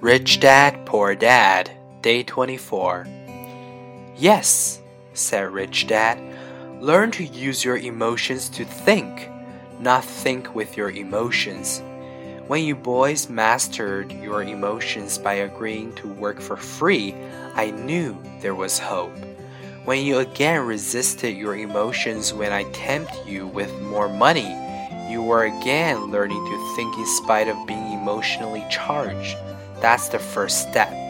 Rich Dad, Poor Dad, Day 24. Yes, said Rich Dad, learn to use your emotions to think, not think with your emotions. When you boys mastered your emotions by agreeing to work for free, I knew there was hope. When you again resisted your emotions when I tempted you with more money, you were again learning to think in spite of being emotionally charged. That's the first step.